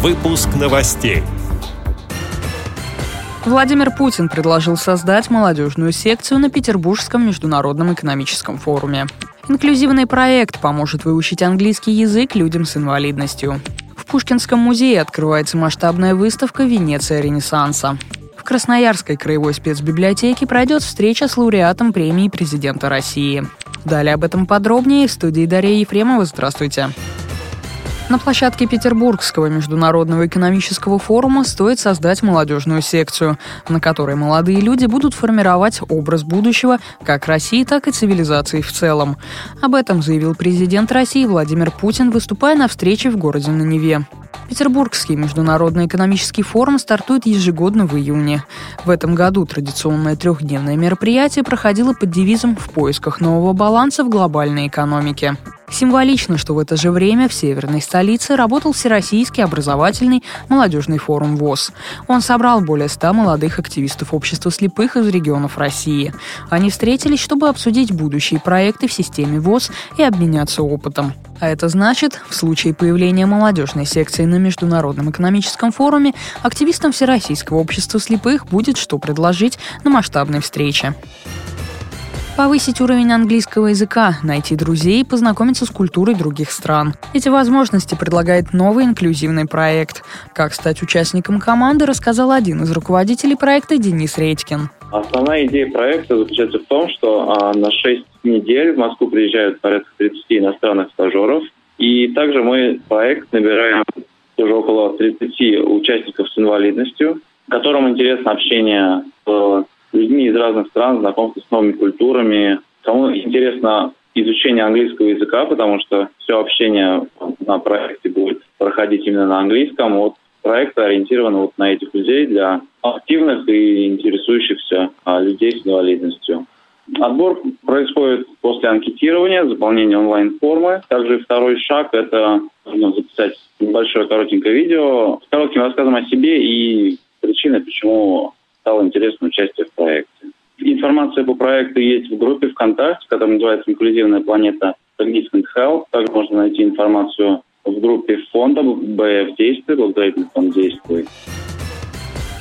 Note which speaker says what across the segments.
Speaker 1: Выпуск новостей.
Speaker 2: Владимир Путин предложил создать молодежную секцию на Петербургском международном экономическом форуме. Инклюзивный проект поможет выучить английский язык людям с инвалидностью. В Пушкинском музее открывается масштабная выставка «Венеция Ренессанса». В Красноярской краевой спецбиблиотеке пройдет встреча с лауреатом премии президента России. Далее об этом подробнее в студии Дарья Ефремова. Здравствуйте. На площадке Петербургского международного экономического форума стоит создать молодежную секцию, на которой молодые люди будут формировать образ будущего как России, так и цивилизации в целом. Об этом заявил президент России Владимир Путин, выступая на встрече в городе на Неве. Петербургский международный экономический форум стартует ежегодно в июне. В этом году традиционное трехдневное мероприятие проходило под девизом «В поисках нового баланса в глобальной экономике». Символично, что в это же время в северной столице работал Всероссийский образовательный молодежный форум ВОЗ. Он собрал более ста молодых активистов общества слепых из регионов России. Они встретились, чтобы обсудить будущие проекты в системе ВОЗ и обменяться опытом. А это значит, в случае появления молодежной секции на Международном экономическом форуме, активистам Всероссийского общества слепых будет что предложить на масштабной встрече. Повысить уровень английского языка, найти друзей и познакомиться с культурой других стран. Эти возможности предлагает новый инклюзивный проект. Как стать участником команды, рассказал один из руководителей проекта Денис Редькин.
Speaker 3: Основная идея проекта заключается в том, что а, на 6 недель в Москву приезжают порядка 30 иностранных стажеров. И также мы проект набираем уже около 30 участников с инвалидностью, которым интересно общение с из разных стран, знакомство с новыми культурами. Кому интересно изучение английского языка, потому что все общение на проекте будет проходить именно на английском. Вот проект ориентирован вот на этих людей для активных и интересующихся а, людей с инвалидностью. Отбор происходит после анкетирования, заполнения онлайн-формы. Также второй шаг – это нужно записать небольшое коротенькое видео с коротким рассказом о себе и причины, почему стало интересно участие в проекте. Информация по проекту есть в группе ВКонтакте, которая называется «Инклюзивная планета Cognizant Health». Также можно найти информацию в группе фонда БФ «Действие», благотворительный фонд «Действуй».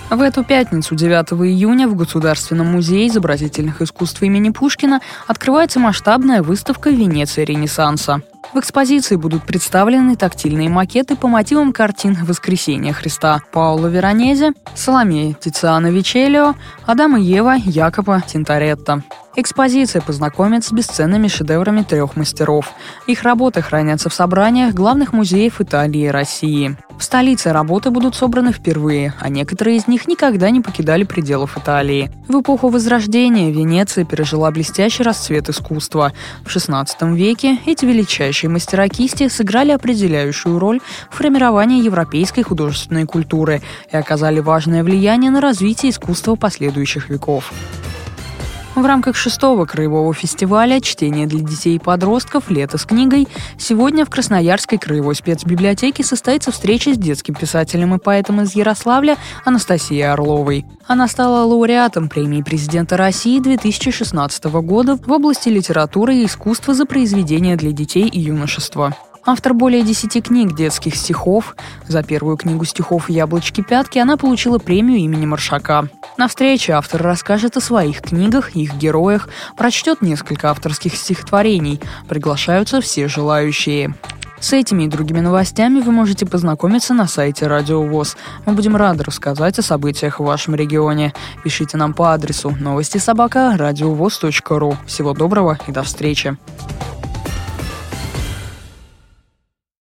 Speaker 2: В эту пятницу, 9 июня, в Государственном музее изобразительных искусств имени Пушкина открывается масштабная выставка «Венеция Ренессанса». В экспозиции будут представлены тактильные макеты по мотивам картин «Воскресение Христа» Паула Веронезе, Соломея Тициана Вичелио, Адам и Ева Якоба Тинторетто. Экспозиция познакомит с бесценными шедеврами трех мастеров. Их работы хранятся в собраниях главных музеев Италии и России. В столице работы будут собраны впервые, а некоторые из них никогда не покидали пределов Италии. В эпоху Возрождения Венеция пережила блестящий расцвет искусства. В XVI веке эти величайшие мастера кисти сыграли определяющую роль в формировании европейской художественной культуры и оказали важное влияние на развитие искусства последующих веков. В рамках шестого краевого фестиваля «Чтение для детей и подростков. Лето с книгой» сегодня в Красноярской краевой спецбиблиотеке состоится встреча с детским писателем и поэтом из Ярославля Анастасией Орловой. Она стала лауреатом премии президента России 2016 года в области литературы и искусства за произведения для детей и юношества. Автор более десяти книг детских стихов. За первую книгу стихов «Яблочки-пятки» она получила премию имени Маршака. На встрече автор расскажет о своих книгах, их героях, прочтет несколько авторских стихотворений. Приглашаются все желающие. С этими и другими новостями вы можете познакомиться на сайте Радио ВОЗ. Мы будем рады рассказать о событиях в вашем регионе. Пишите нам по адресу новости собака ру. Всего доброго и до встречи.